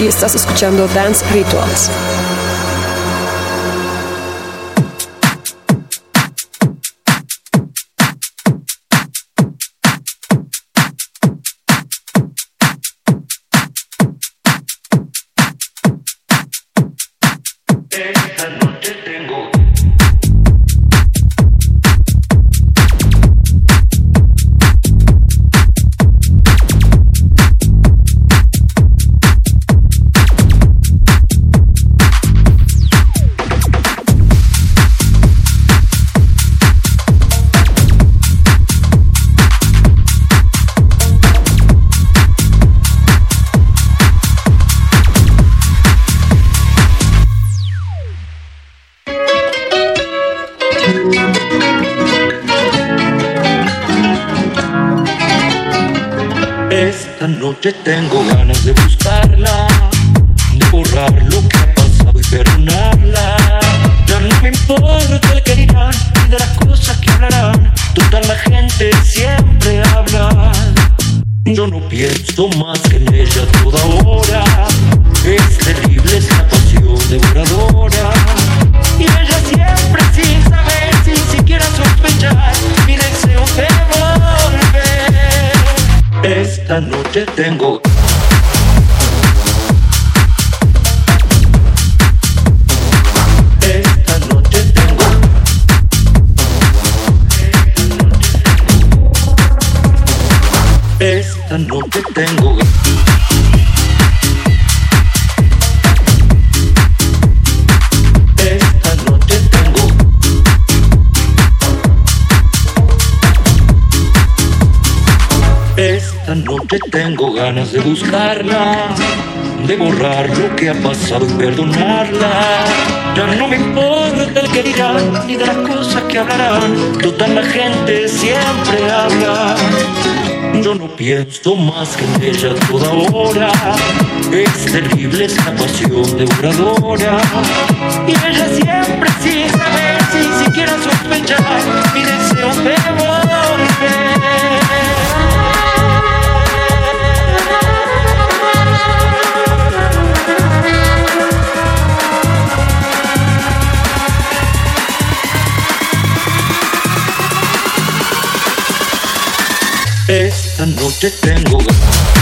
y estás escuchando Dance Rituals. Noche tengo ganas de buscarla, de borrar lo que ha pasado y perdonarla. Ya no me importa el que dirán ni de las cosas que hablarán. Toda la gente siempre habla. Yo no pienso más que en te tengo noche tengo ganas de buscarla, de borrar lo que ha pasado y perdonarla. Ya no me importa el que dirán, ni de las cosas que hablarán. Toda la gente siempre habla. Yo no pienso más que en ella toda hora. Es terrible esa pasión devoradora. Y ella siempre sin saber, sin siquiera sospechar, mi deseo de Esta noche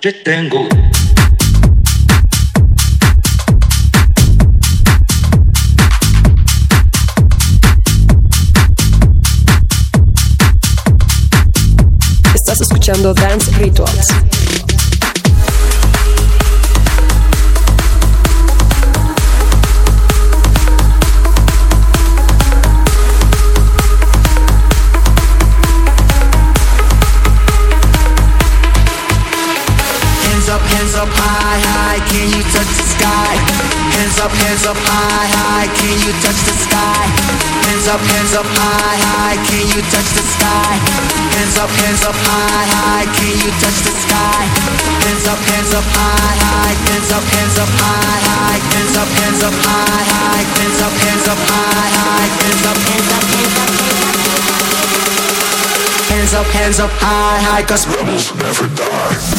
de tenho. Hands up, hands up high, high, can you touch the sky? Hands up, hands up high, high, hands up, hands up high, high, hands up, hands up high, high, hands up, hands up high, high, hands up, hands up, hands up, hands up, hands up high, high, cause rebels never die.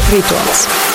rituals.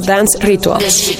Dance Rituals.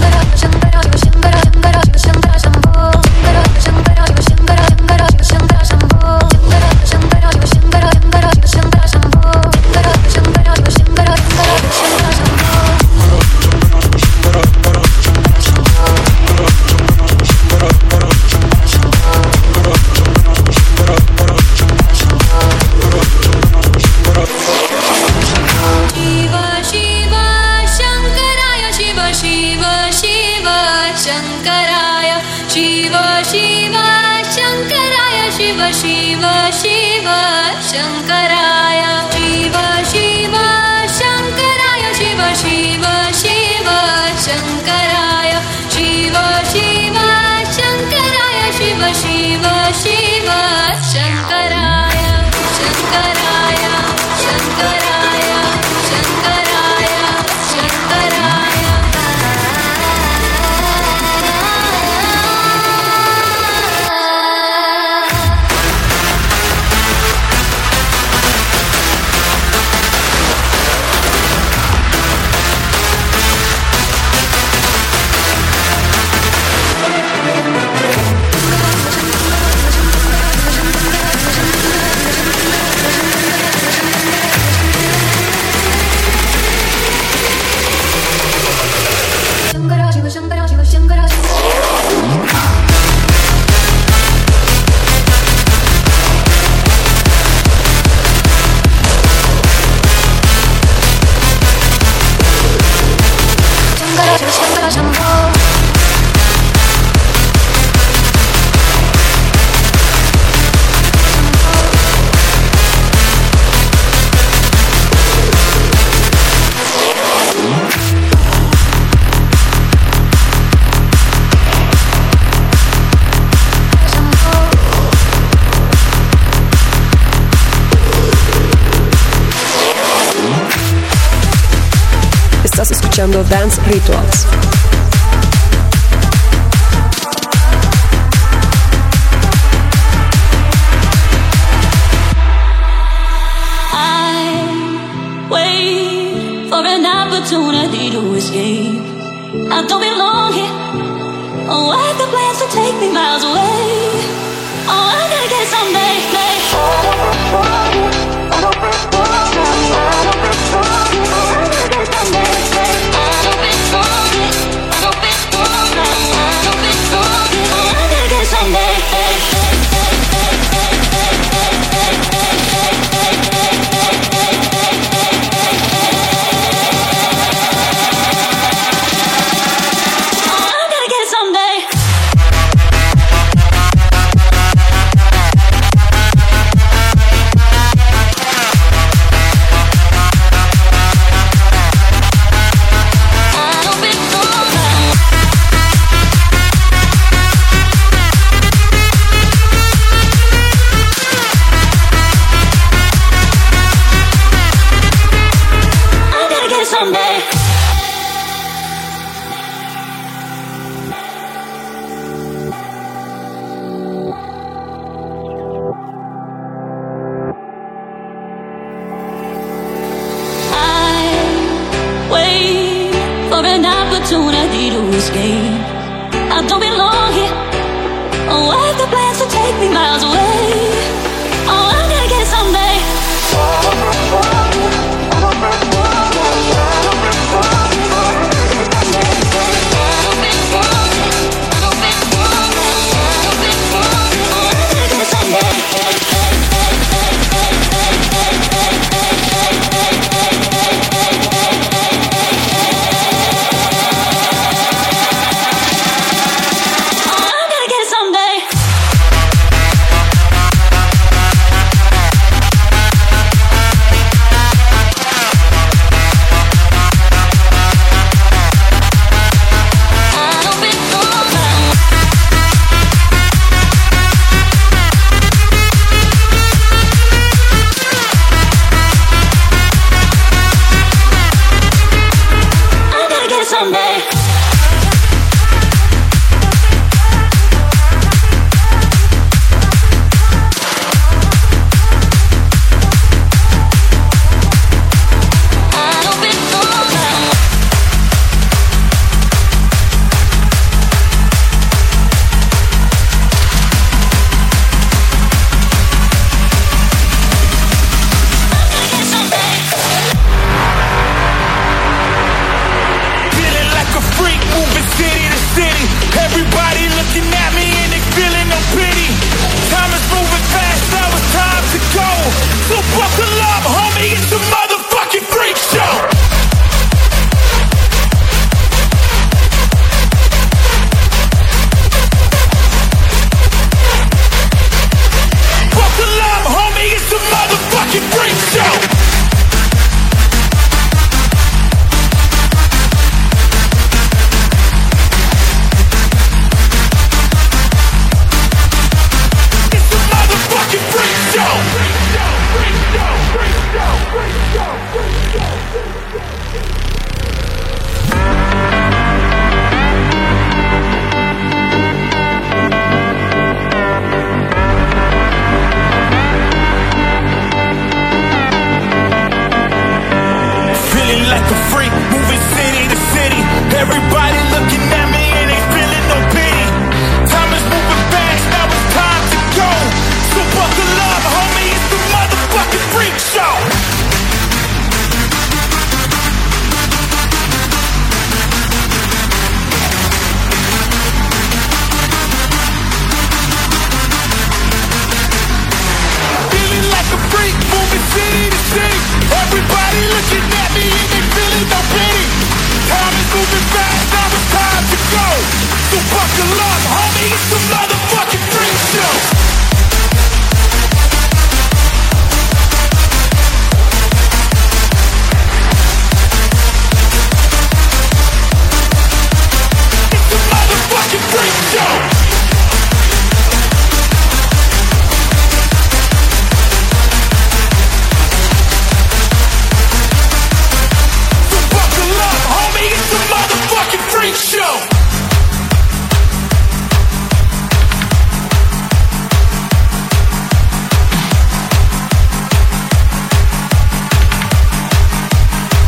Yeah. Dance Rituals. Dance Rituals. for an opportunity to escape. I don't belong here. Oh, I have the plans to take me miles away. for an opportunity to escape. I don't belong here. Oh, what's the plan?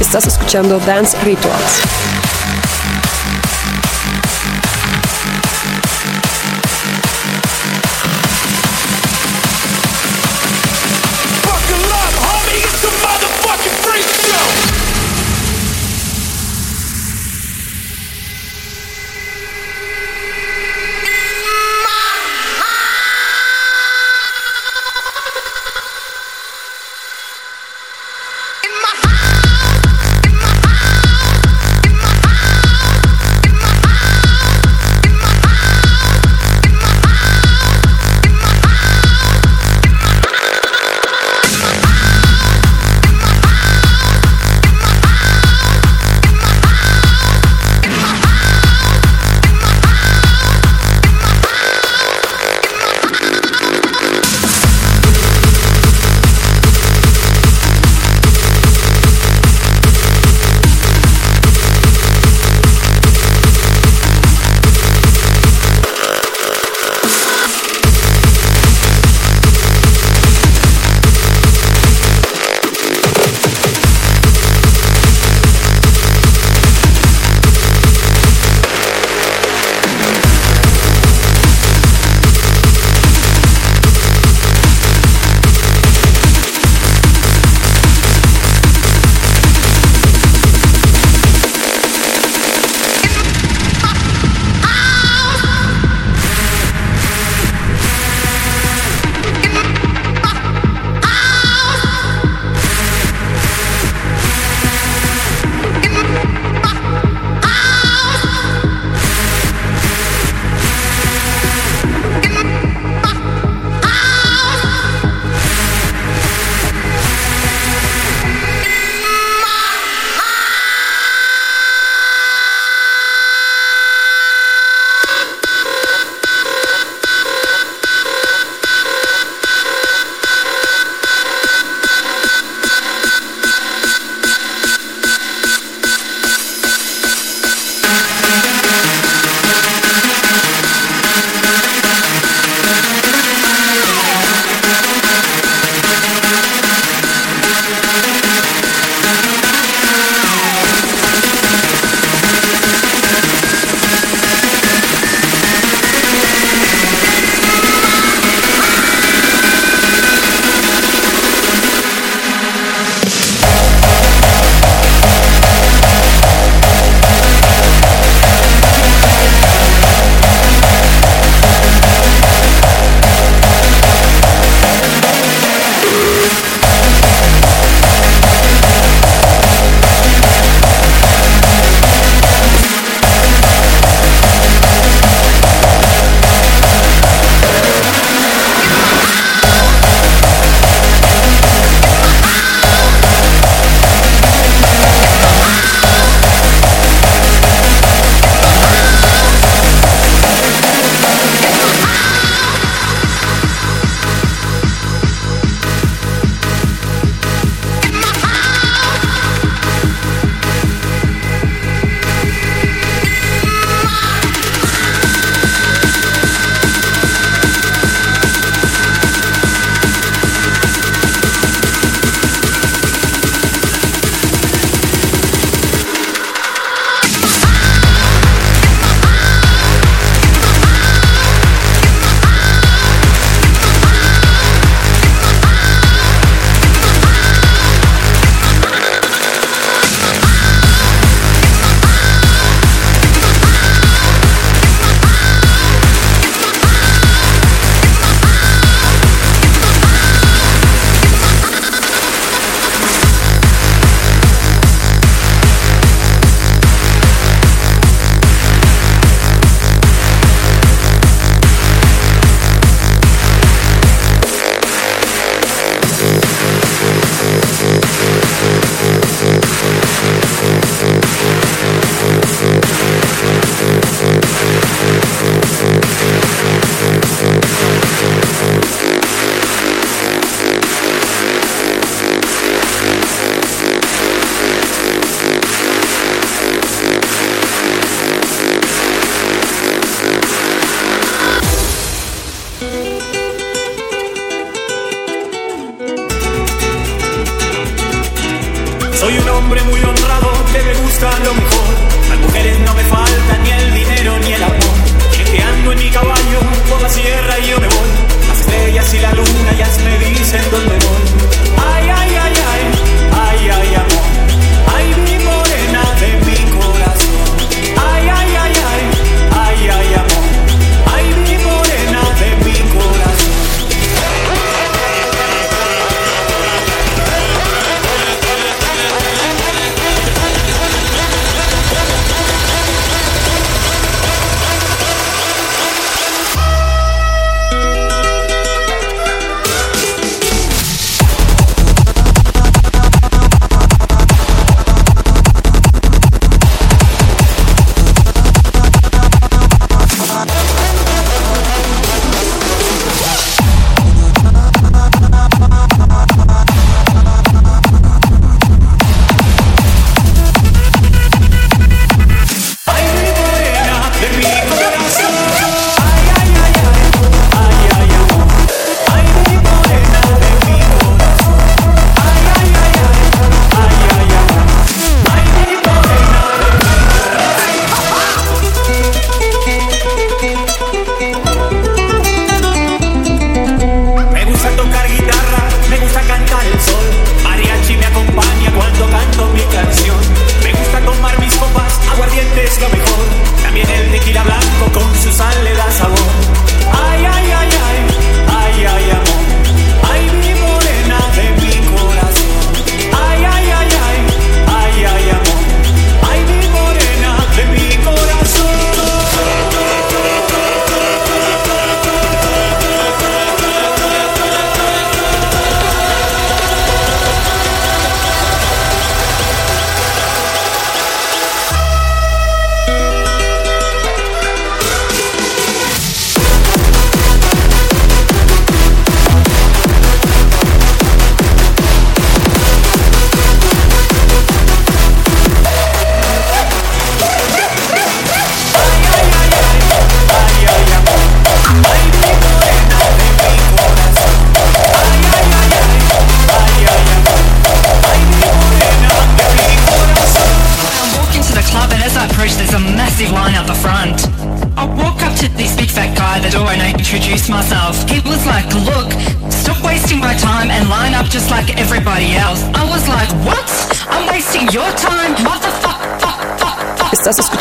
Estás escuchando Dance Rituals.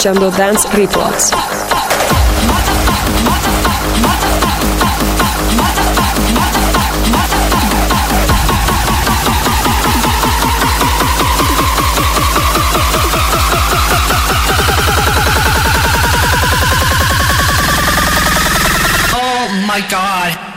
Jungle Dance Records. Oh my god.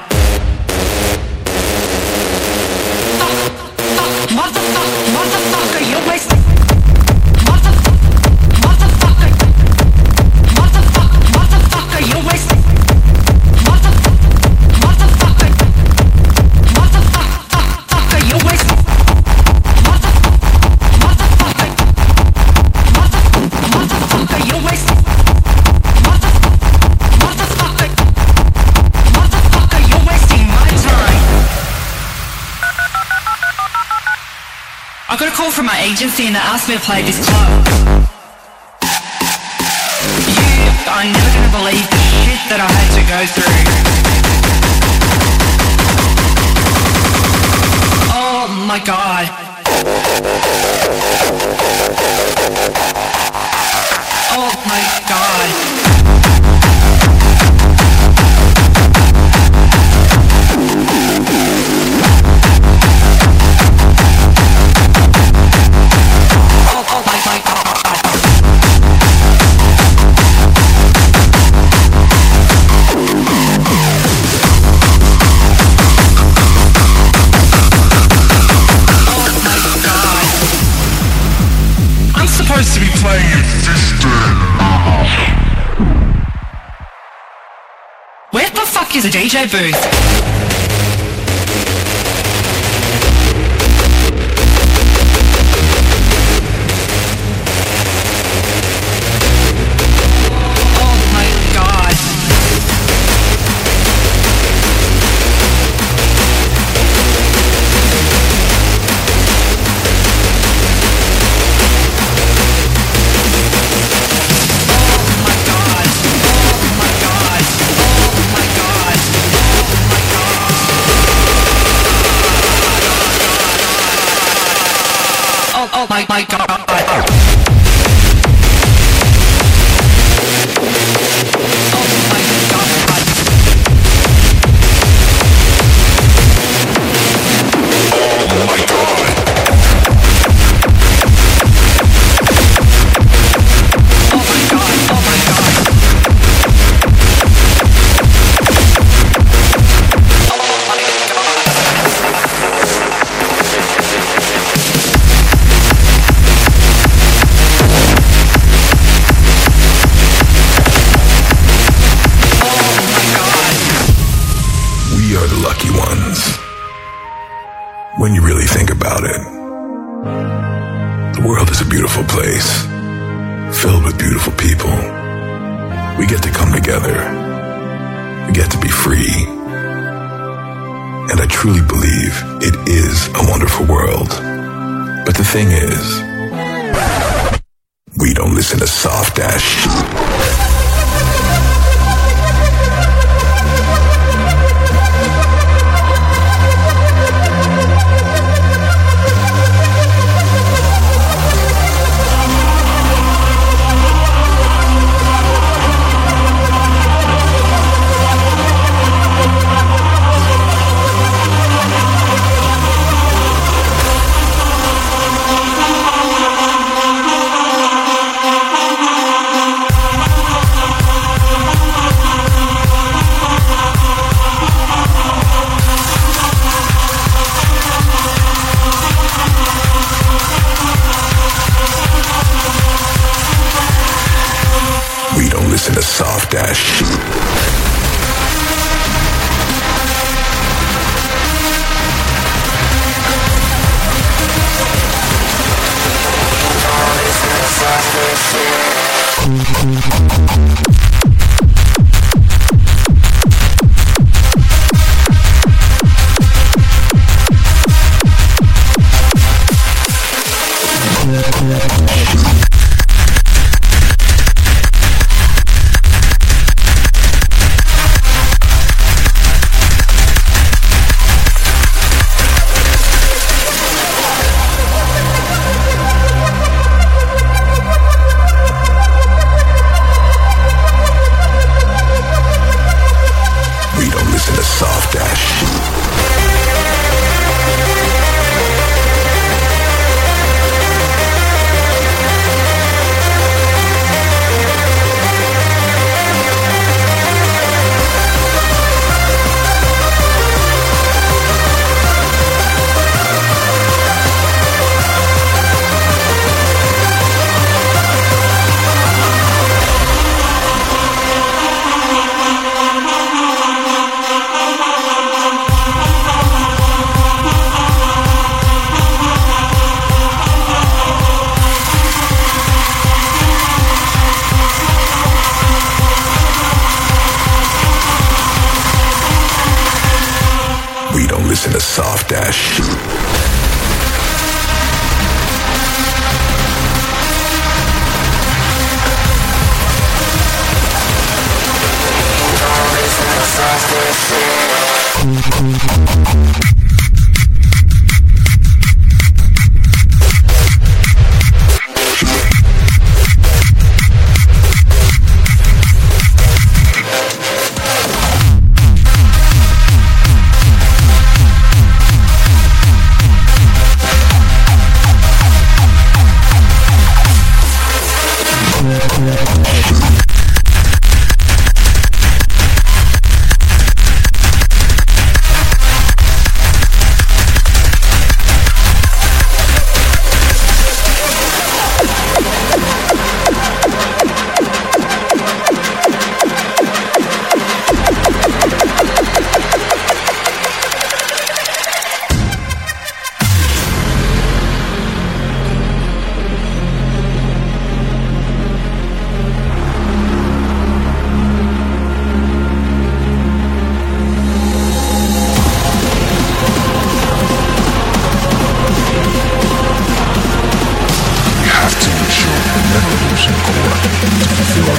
agency and me to play this club. You are never gonna believe the shit that I had to go through. to DJ Booth. believe it is a wonderful world. But the thing is, we don't listen to soft ass shit.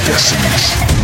destinies.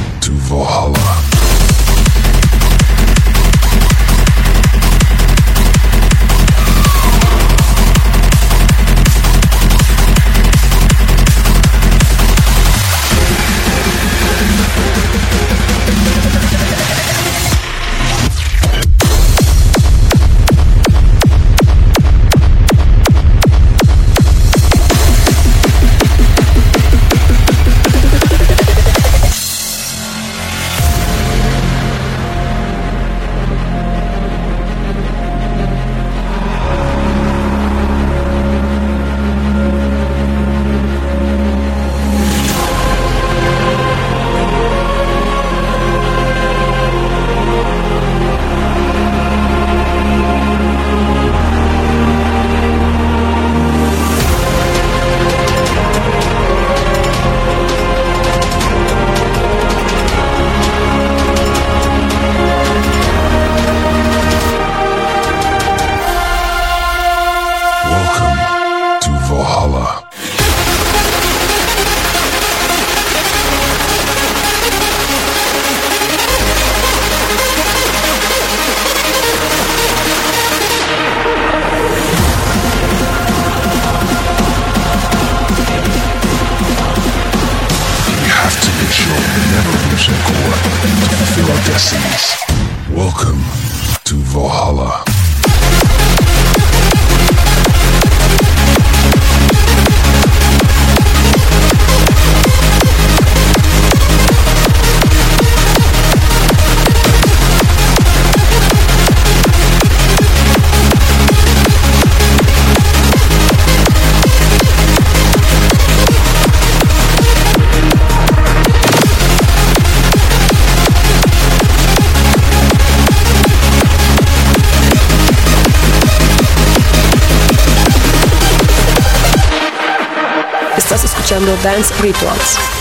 Dance Rituals.